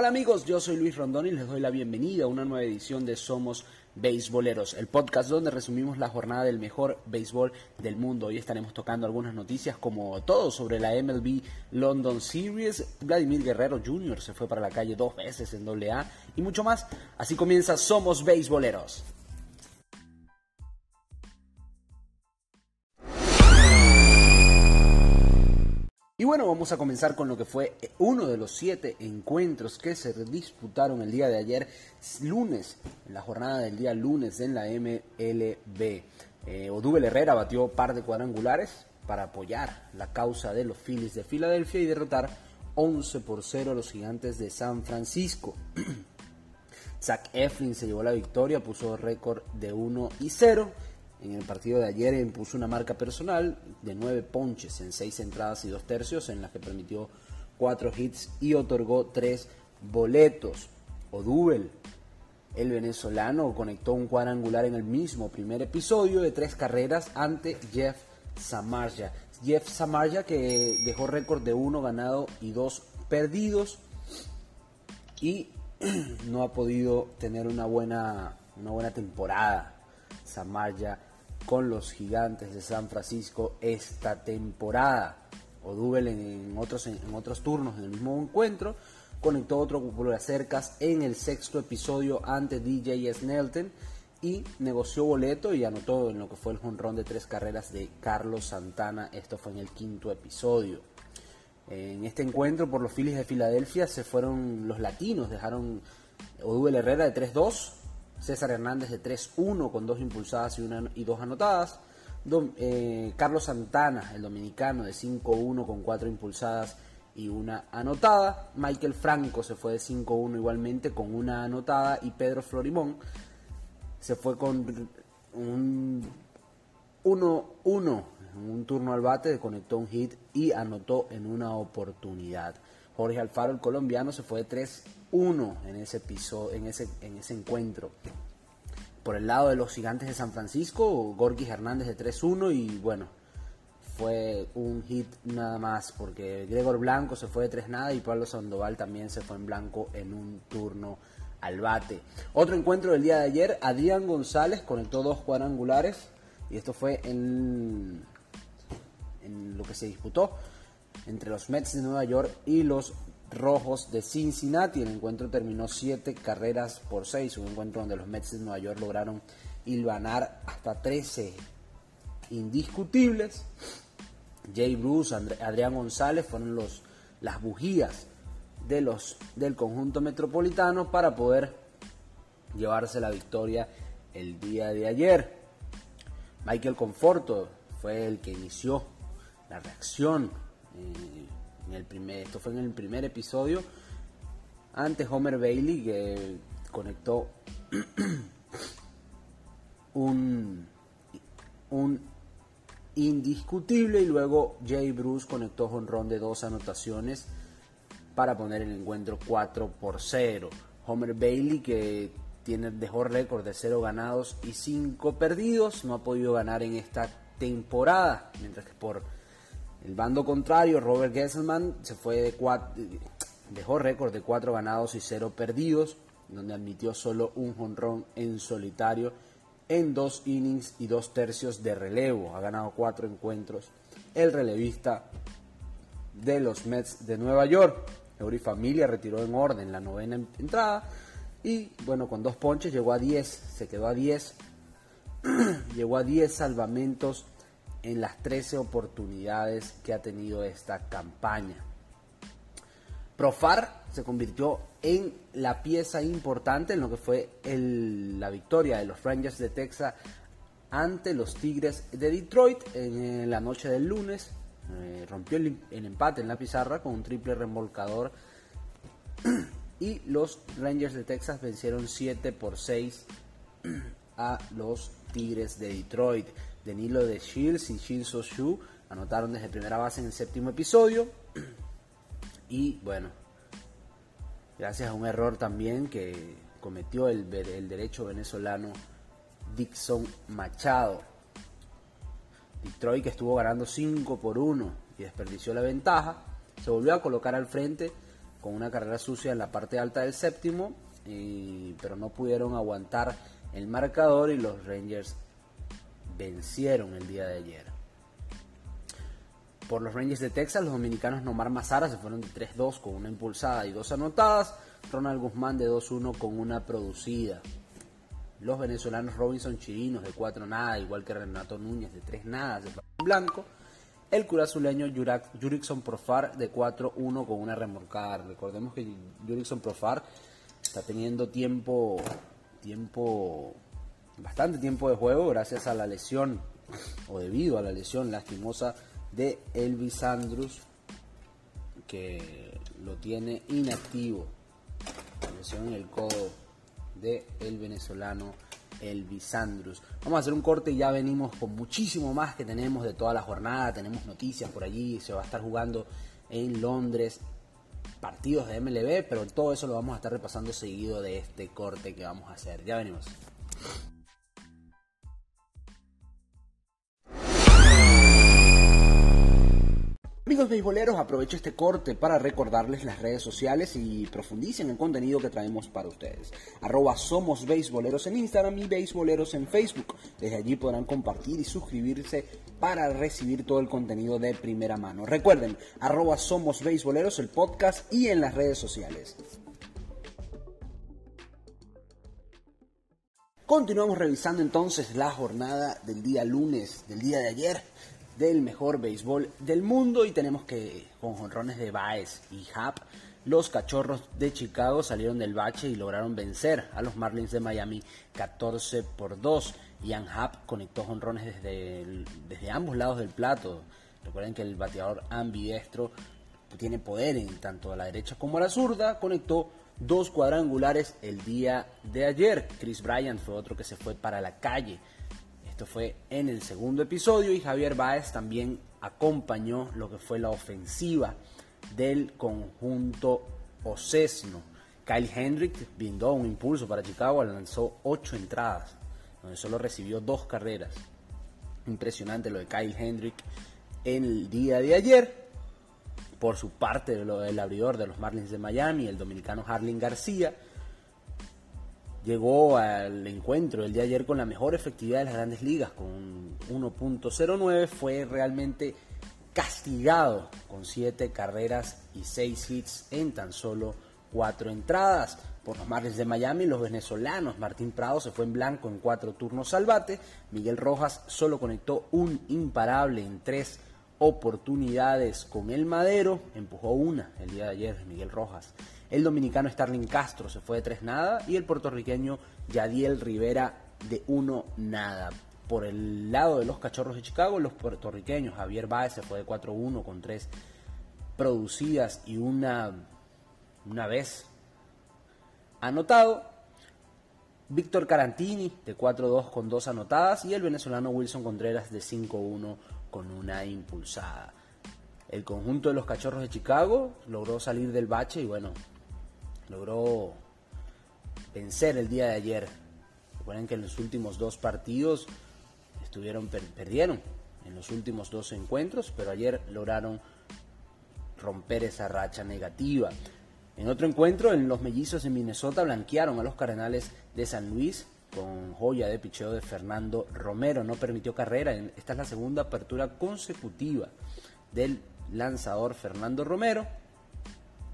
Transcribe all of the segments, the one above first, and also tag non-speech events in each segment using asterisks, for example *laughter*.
Hola amigos, yo soy Luis Rondón y les doy la bienvenida a una nueva edición de Somos Beisboleros, el podcast donde resumimos la jornada del mejor béisbol del mundo. Hoy estaremos tocando algunas noticias como todo sobre la MLB London Series. Vladimir Guerrero Jr. se fue para la calle dos veces en AA y mucho más. Así comienza Somos Beisboleros. Y bueno, vamos a comenzar con lo que fue uno de los siete encuentros que se disputaron el día de ayer, lunes, en la jornada del día lunes en la MLB. Eh, Odubel Herrera batió par de cuadrangulares para apoyar la causa de los Phillies de Filadelfia y derrotar 11 por 0 a los gigantes de San Francisco. *clears throat* Zach Eflin se llevó la victoria, puso récord de 1 y 0 en el partido de ayer impuso una marca personal de nueve ponches en seis entradas y dos tercios, en las que permitió cuatro hits y otorgó tres boletos. Odubel, el venezolano, conectó un cuadrangular en el mismo primer episodio de tres carreras ante Jeff Samarja. Jeff Samarja que dejó récord de uno ganado y dos perdidos y *clears throat* no ha podido tener una buena, una buena temporada. Samarja con los gigantes de San Francisco esta temporada. Odubel en, otros, en, otros turnos en el mismo encuentro conectó otro por de cercas en el sexto episodio ante DJ Snelton y negoció boleto y anotó en lo que fue el jonrón de tres carreras de Carlos Santana. Esto fue en el quinto episodio. En este encuentro por los Phillies de Filadelfia se fueron los latinos, dejaron Odubel Herrera de 3-2, César Hernández de 3-1 con dos impulsadas y, una, y dos anotadas. Eh, Carlos Santana, el dominicano, de 5-1 con cuatro impulsadas y una anotada. Michael Franco se fue de 5-1 igualmente con una anotada. Y Pedro Florimón se fue con un 1-1 en un turno al bate, conectó un hit y anotó en una oportunidad. Jorge Alfaro, el colombiano, se fue de 3-1 en ese episodio, en ese, en ese encuentro. Por el lado de los gigantes de San Francisco, Gorgis Hernández de 3-1 y bueno, fue un hit nada más porque Gregor Blanco se fue de 3 nada y Pablo Sandoval también se fue en blanco en un turno al bate. Otro encuentro del día de ayer, Adrián González conectó dos cuadrangulares y esto fue en, en lo que se disputó entre los Mets de Nueva York y los Rojos de Cincinnati. El encuentro terminó 7 carreras por 6, un encuentro donde los Mets de Nueva York lograron hilvanar hasta 13 indiscutibles. Jay Bruce, Adrián González fueron los, las bujías de los, del conjunto metropolitano para poder llevarse la victoria el día de ayer. Michael Conforto fue el que inició la reacción en el primer, esto fue en el primer episodio. Antes Homer Bailey que conectó *clears throat* un, un indiscutible y luego Jay Bruce conectó ron de dos anotaciones para poner el encuentro 4 por 0. Homer Bailey que tiene dejó récord de 0 ganados y 5 perdidos, no ha podido ganar en esta temporada, mientras que por el bando contrario, Robert Gesselman, se fue de cuatro, dejó récord de 4 ganados y 0 perdidos, donde admitió solo un jonrón en solitario en dos innings y dos tercios de relevo. Ha ganado cuatro encuentros. El relevista de los Mets de Nueva York. Eury Familia retiró en orden la novena entrada. Y bueno, con dos ponches llegó a 10. Se quedó a 10. *clears throat* llegó a 10 salvamentos en las 13 oportunidades que ha tenido esta campaña. Profar se convirtió en la pieza importante en lo que fue la victoria de los Rangers de Texas ante los Tigres de Detroit en la noche del lunes. Eh, rompió el, el, empate en la pizarra con un triple remolcador *clears throat* y los Rangers de Texas vencieron 7 por 6 *clears throat* a los Tigres de Detroit. Danilo de Shields y Shin Shu anotaron desde primera base en el séptimo episodio. *clears throat* Y bueno, gracias a un error también que cometió el, el derecho venezolano Dixon Machado. Detroit que estuvo ganando 5 por 1 y desperdició la ventaja, se volvió a colocar al frente con una carrera sucia en la parte alta del séptimo, pero no pudieron aguantar el marcador y los Rangers vencieron el día de ayer. Por los Rangers de Texas, los dominicanos Nomar Mazara se fueron de 3-2 con una impulsada y dos anotadas. Ronald Guzmán de 2-1 con una producida. Los venezolanos Robinson Chirinos de 4 nada, igual que Renato Núñez de 3 nada, se en blanco. El curazuleño Jurickson Profar de 4-1 con una remorcada. Recordemos que Jurickson Profar está teniendo tiempo, tiempo, bastante tiempo de juego gracias a la lesión, o debido a la lesión lastimosa de Elvis Andrus, que lo tiene inactivo. lesión en el codo de el venezolano Elvis Andrus. Vamos a hacer un corte y ya venimos con muchísimo más que tenemos de toda la jornada. Tenemos noticias por allí, se va a estar jugando en Londres partidos de MLB, pero todo eso lo vamos a estar repasando seguido de este corte que vamos a hacer. Ya venimos. Amigos beisboleros, aprovecho este corte para recordarles las redes sociales y profundicen en el contenido que traemos para ustedes. Arroba somos beisboleros en Instagram y beisboleros en Facebook. Desde allí podrán compartir y suscribirse para recibir todo el contenido de primera mano. Recuerden, arroba somos beisboleros el podcast y en las redes sociales. Continuamos revisando entonces la jornada del día lunes, del día de ayer del mejor béisbol del mundo y tenemos que con jonrones de Baez y Happ los cachorros de Chicago salieron del bache y lograron vencer a los Marlins de Miami 14 por 2. Ian Happ conectó jonrones desde, desde ambos lados del plato. Recuerden que el bateador ambidiestro tiene poder en tanto a la derecha como a la zurda. Conectó dos cuadrangulares el día de ayer. Chris Bryant fue otro que se fue para la calle fue en el segundo episodio y Javier Baez también acompañó lo que fue la ofensiva del conjunto Ocesno. Kyle Hendrick brindó un impulso para Chicago, lanzó ocho entradas, donde solo recibió dos carreras. Impresionante lo de Kyle Hendrick en el día de ayer. Por su parte, lo del abridor de los Marlins de Miami, el dominicano Harling García, llegó al encuentro el día de ayer con la mejor efectividad de las grandes ligas, con 1.09, fue realmente castigado con 7 carreras y 6 hits en tan solo 4 entradas. Por los Marlins de Miami, los venezolanos, Martín Prado se fue en blanco en 4 turnos al bate, Miguel Rojas solo conectó un imparable en 3 oportunidades con el Madero, empujó una el día de ayer Miguel Rojas. El dominicano Starling Castro se fue de 3 nada y el puertorriqueño Yadiel Rivera de 1 nada. Por el lado de los cachorros de Chicago, los puertorriqueños Javier Baez se fue de 4-1 con 3 producidas y una, una vez anotado. Víctor Carantini de 4-2 con 2 anotadas y el venezolano Wilson Contreras de 5-1 con una impulsada. El conjunto de los cachorros de Chicago logró salir del bache y bueno, logró vencer el día de ayer. Recuerden que en los últimos dos partidos estuvieron perdieron en los últimos dos encuentros, pero ayer lograron romper esa racha negativa. En otro encuentro, en los mellizos de Minnesota blanquearon a los Cardenales de San Luis con joya de picheo de Fernando Romero. No permitió carrera. Esta es la segunda apertura consecutiva del lanzador Fernando Romero.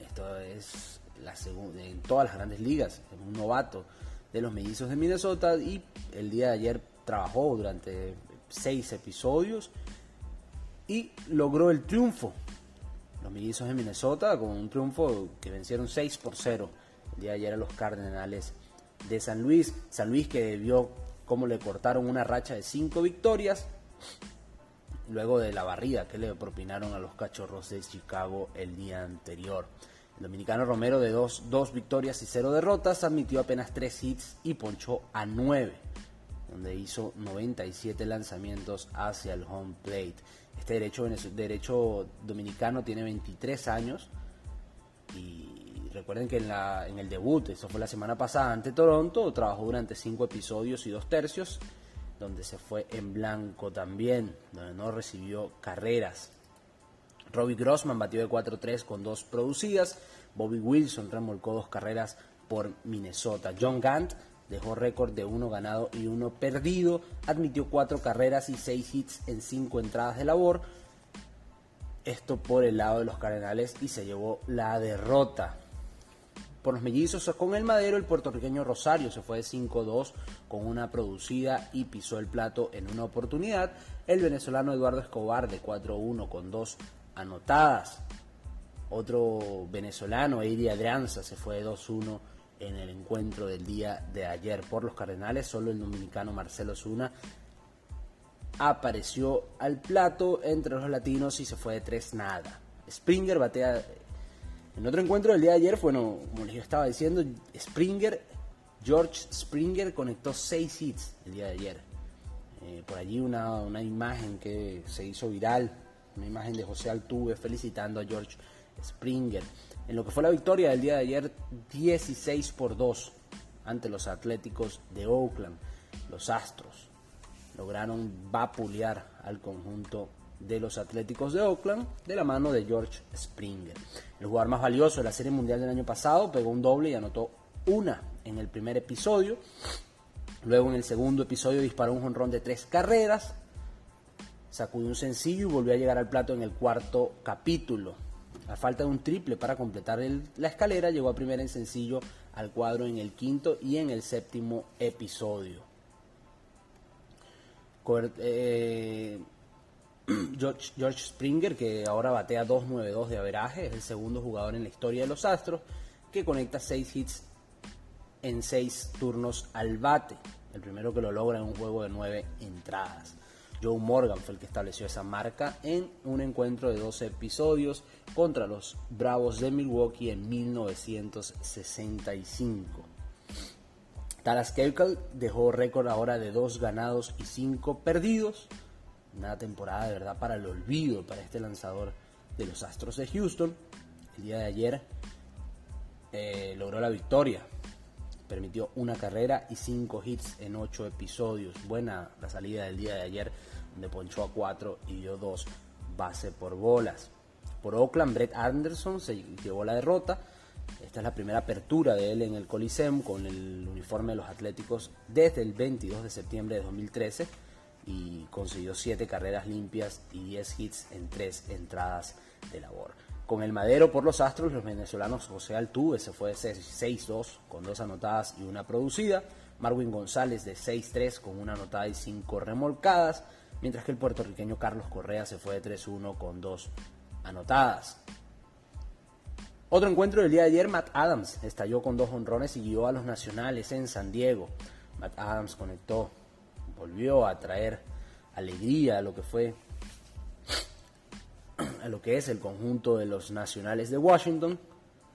Esto es en todas las grandes ligas, es un novato de los mellizos de Minnesota y el día de ayer trabajó durante seis episodios y logró el triunfo. Los mellizos de Minnesota con un triunfo que vencieron 6 por 0 el día de ayer a los Cardenales de San Luis. San Luis que vio cómo le cortaron una racha de 5 victorias luego de la barrida que le propinaron a los cachorros de Chicago el día anterior. Dominicano Romero de dos, victorias y cero derrotas admitió apenas tres hits y ponchó a nueve, donde hizo 97 lanzamientos hacia el home plate. Este derecho, derecho dominicano tiene 23 años y recuerden que en, la, en el debut, eso fue la semana pasada ante Toronto, trabajó durante cinco episodios y dos tercios, donde se fue en blanco también, donde no recibió carreras. Robbie Grossman batió de 4-3 con dos producidas. Bobby Wilson remolcó dos carreras por Minnesota. John Gant dejó récord de uno ganado y uno perdido, admitió cuatro carreras y seis hits en cinco entradas de labor. Esto por el lado de los Cardenales y se llevó la derrota. Por los mellizos con el madero, el puertorriqueño Rosario se fue de 5-2 con una producida y pisó el plato en una oportunidad. El venezolano Eduardo Escobar de 4-1 con dos anotadas. Otro venezolano, Eddie Adrianza, se fue de 2-1 en el encuentro del día de ayer por los Cardenales. Solo el dominicano Marcelo Zuna apareció al plato entre los latinos y se fue de 3 nada. Springer batea. En otro encuentro del día de ayer, bueno, como les estaba diciendo, Springer, George Springer conectó 6 hits el día de ayer. Eh, por allí una, una imagen que se hizo viral, una imagen de José Altuve felicitando a George Springer en lo que fue la victoria del día de ayer 16 por 2 ante los Atléticos de Oakland. Los Astros lograron vapulear al conjunto de los Atléticos de Oakland de la mano de George Springer. El jugador más valioso de la Serie Mundial del año pasado pegó un doble y anotó una en el primer episodio. Luego en el segundo episodio disparó un jonrón de tres carreras, sacudió un sencillo y volvió a llegar al plato en el cuarto capítulo. A falta de un triple para completar la escalera, llegó a primera en sencillo al cuadro en el quinto y en el séptimo episodio. Eh, *clears throat* George, Springer, que ahora batea 2.92 de averaje, es el segundo jugador en la historia de los Astros, que conecta 6 hits en 6 turnos al bate. El primero que lo logra en un juego de 9 entradas. Joe Morgan fue el que estableció esa marca en un encuentro de 12 episodios contra los Bravos de Milwaukee en 1965. Talas Keuchel dejó récord ahora de 2 ganados y 5 perdidos. Una temporada de verdad para el olvido para este lanzador de los Astros de Houston. El día de ayer eh, logró la victoria. Permitió una carrera y 5 hits en 8 episodios. Buena la salida del día de ayer donde ponchó a 4 y dio 2 base por bolas. Por Oakland, Brett Anderson se llevó la derrota. Esta es la primera apertura de él en el Coliseum con el uniforme de los Atléticos desde el 22 de septiembre de 2013 y consiguió 7 carreras limpias y 10 hits en 3 entradas de labor. Con el madero por los Astros, los venezolanos José Altuve se fue de 6-2 con 2 anotadas y una producida. Marwin González de 6-3 con una anotada y 5 remolcadas mientras que el puertorriqueño Carlos Correa se fue de 3-1 con dos anotadas. Otro encuentro del día de ayer, Matt Adams estalló con dos honrones y guió a los nacionales en San Diego. Matt Adams conectó, volvió a traer alegría a lo que fue lo que es el conjunto de los nacionales de Washington.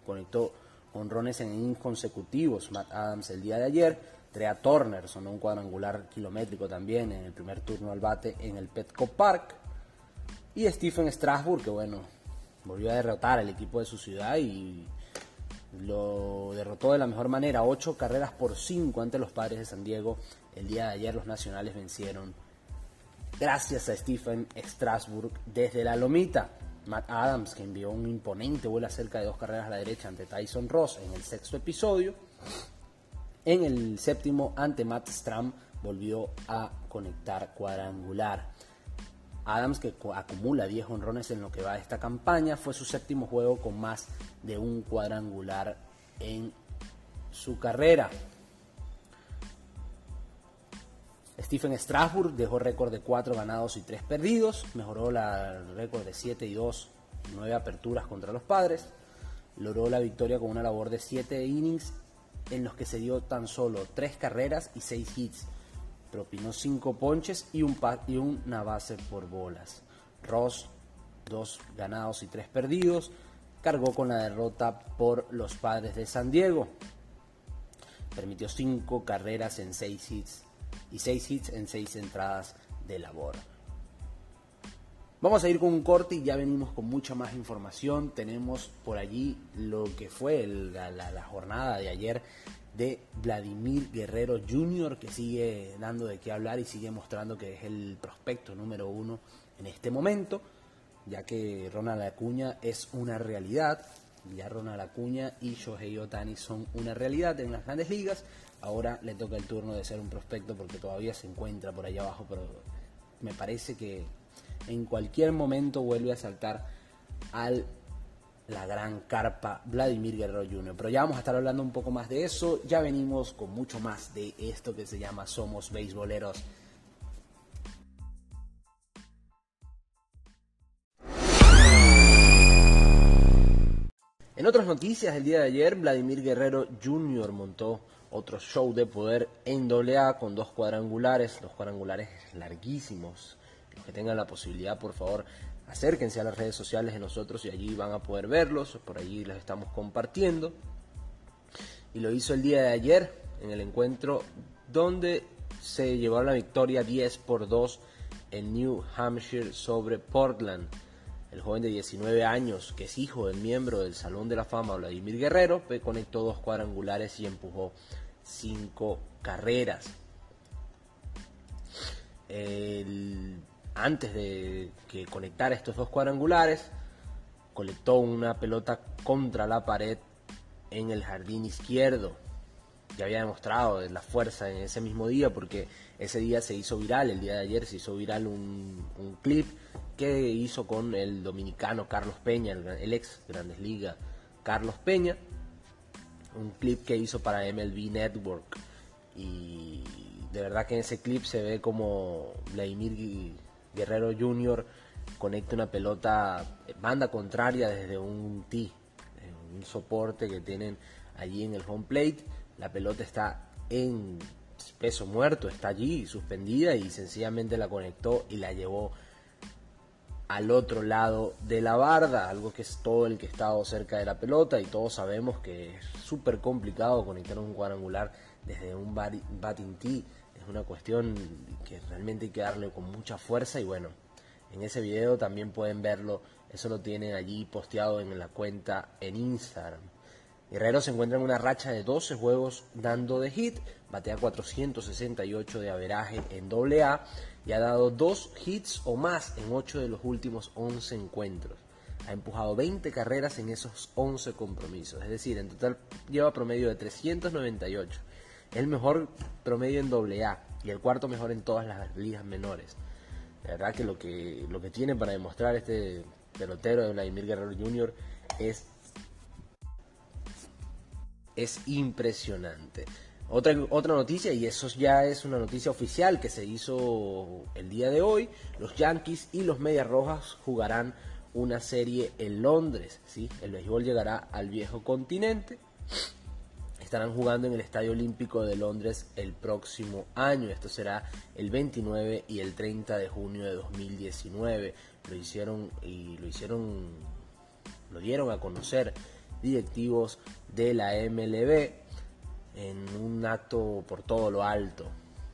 Conectó honrones en inconsecutivos Matt Adams el día de ayer Trea Turner sonó un cuadrangular kilométrico también en el primer turno al bate en el Petco Park. Y Stephen Strasburg, que bueno, volvió a derrotar al equipo de su ciudad y lo derrotó de la mejor manera, ocho carreras por cinco ante los padres de San Diego. El día de ayer los nacionales vencieron gracias a Stephen Strasburg desde la lomita. Matt Adams, que envió un imponente vuelo cerca de dos carreras a la derecha ante Tyson Ross en el sexto episodio. En el séptimo, ante Matt Stram, volvió a conectar cuadrangular. Adams, que acumula 10 honrones en lo que va de esta campaña, fue su séptimo juego con más de un cuadrangular en su carrera. Stephen Strasburg dejó récord de 4 ganados y 3 perdidos, mejoró el récord de 7 y 2, 9 aperturas contra los padres, logró la victoria con una labor de 7 innings en los que se dio tan solo 3 carreras y 6 hits. Propinó 5 ponches y, un y una base por bolas. Ross, 2 ganados y 3 perdidos, cargó con la derrota por los padres de San Diego. Permitió 5 carreras en 6 hits y 6 hits en 6 entradas de labor. Vamos a ir con un corte y ya venimos con mucha más información. Tenemos por allí lo que fue la, jornada de ayer de Vladimir Guerrero Jr., que sigue dando de qué hablar y sigue mostrando que es el prospecto número uno en este momento, ya que Ronald Acuña es una realidad. Ya Ronald Acuña y Shohei Otani son una realidad en las grandes ligas. Ahora le toca el turno de ser un prospecto porque todavía se encuentra por allá abajo, pero me parece que en cualquier momento vuelve a saltar al la gran carpa Vladimir Guerrero Jr. Pero ya vamos a estar hablando un poco más de eso. Ya venimos con mucho más de esto que se llama Somos Beisboleros. En otras noticias, el día de ayer, Vladimir Guerrero Jr. montó otro show de poder en AA con dos cuadrangulares, dos cuadrangulares larguísimos. Los que tengan la posibilidad, por favor, acérquense a las redes sociales de nosotros y allí van a poder verlos, por allí los estamos compartiendo. Y lo hizo el día de ayer en el encuentro donde se llevó la victoria 10 por 2 en New Hampshire sobre Portland el joven de 19 años, que es hijo del miembro del Salón de la Fama Vladimir Guerrero, conectó dos cuadrangulares y empujó cinco carreras. antes de que conectara estos dos cuadrangulares, colectó una pelota contra la pared en el jardín izquierdo. Ya había demostrado la fuerza en ese mismo día porque ese día se hizo viral, el día de ayer se hizo viral un, un clip que hizo con el dominicano Carlos Peña, el, ex Grandes Ligas Carlos Peña, un clip que hizo para MLB Network. Y de verdad que en ese clip se ve como Vladimir Guerrero Jr. conecta una pelota banda contraria desde un tee, un soporte que tienen allí en el home plate. La pelota está en peso muerto, está allí suspendida y sencillamente la conectó y la llevó al otro lado de la barda, algo que es todo el que está cerca de la pelota y todos sabemos que es súper complicado conectar un cuadrangular desde un batting tee, es una cuestión que realmente hay que darle con mucha fuerza y bueno, en ese video también pueden verlo, eso lo tienen allí posteado en la cuenta en Instagram. Guerrero se encuentra en una racha de 12 juegos dando de hit, batea 468 de averaje en AA y ha dado dos hits o más en 8 de los últimos 11 encuentros. Ha empujado 20 carreras en esos 11 compromisos, es decir, en total lleva promedio de 398. El mejor promedio en AA y el cuarto mejor en todas las ligas menores. La verdad que lo que, lo que tiene para demostrar este pelotero de Vladimir Guerrero Jr. es es impresionante. Otra, otra noticia, y eso ya es una noticia oficial que se hizo el día de hoy, los Yankees y los Medias Rojas jugarán una serie en Londres. ¿sí? El béisbol llegará al viejo continente. Estarán jugando en el Estadio Olímpico de Londres el próximo año. Esto será el 29 y el 30 de junio de 2019. Lo hicieron y lo hicieron, lo dieron a conocer directivos de la MLB en un acto por todo lo alto.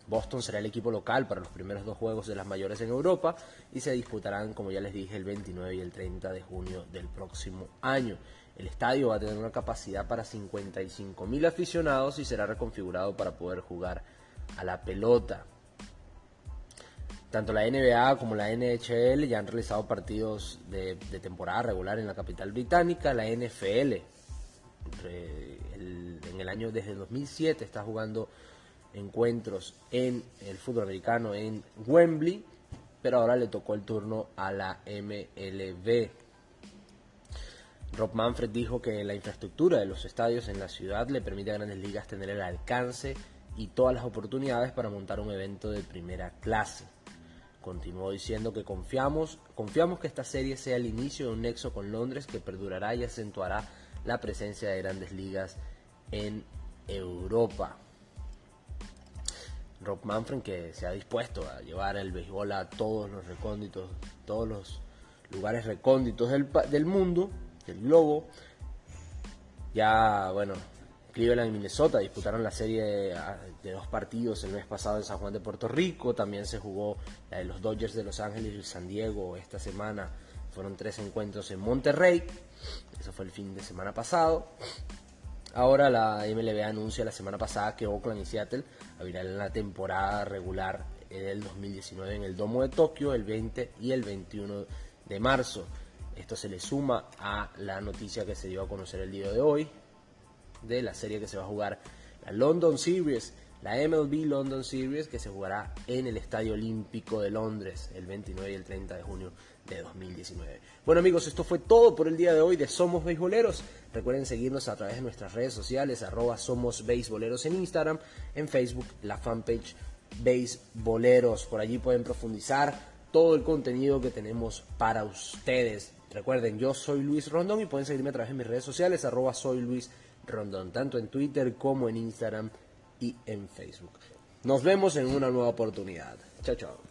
Boston será el equipo local para los primeros dos juegos de las mayores en Europa y se disputarán, como ya les dije, el 29 y el 30 de junio del próximo año. El estadio va a tener una capacidad para 55 mil aficionados y será reconfigurado para poder jugar a la pelota. Tanto la NBA como la NHL ya han realizado partidos de, de temporada regular en la capital británica. La NFL en el año desde 2007 está jugando encuentros en el fútbol americano en Wembley, pero ahora le tocó el turno a la MLB. Rob Manfred dijo que la infraestructura de los estadios en la ciudad le permite a grandes ligas tener el alcance y todas las oportunidades para montar un evento de primera clase. Continuó diciendo que confiamos, confiamos que esta serie sea el inicio de un nexo con Londres que perdurará y acentuará la presencia de grandes ligas en Europa. Rob Manfred que se ha dispuesto a llevar el béisbol a todos los recónditos, todos los lugares recónditos del, del mundo, del globo. Ya, bueno, Cleveland y Minnesota disputaron la serie de, dos partidos el mes pasado en San Juan de Puerto Rico. También se jugó la de los Dodgers de Los Ángeles y San Diego esta semana. Fueron tres encuentros en Monterrey. Eso fue el fin de semana pasado. Ahora la MLB anuncia la semana pasada que Oakland y Seattle abrirán la temporada regular del 2019 en el Domo de Tokio el 20 y el 21 de marzo. Esto se le suma a la noticia que se dio a conocer el día de hoy de la serie que se va a jugar, la London Series, la MLB London Series, que se jugará en el Estadio Olímpico de Londres el 29 y el 30 de junio de 2019. Bueno amigos, esto fue todo por el día de hoy de Somos Beisboleros. Recuerden seguirnos a través de nuestras redes sociales, arroba Somos Beisboleros en Instagram, en Facebook, la fanpage Beisboleros. Por allí pueden profundizar todo el contenido que tenemos para ustedes. Recuerden, yo soy Luis Rondón y pueden seguirme a través de mis redes sociales, arroba soy Luis tanto en Twitter como en Instagram y en Facebook. Nos vemos en una nueva oportunidad. Chao, chao.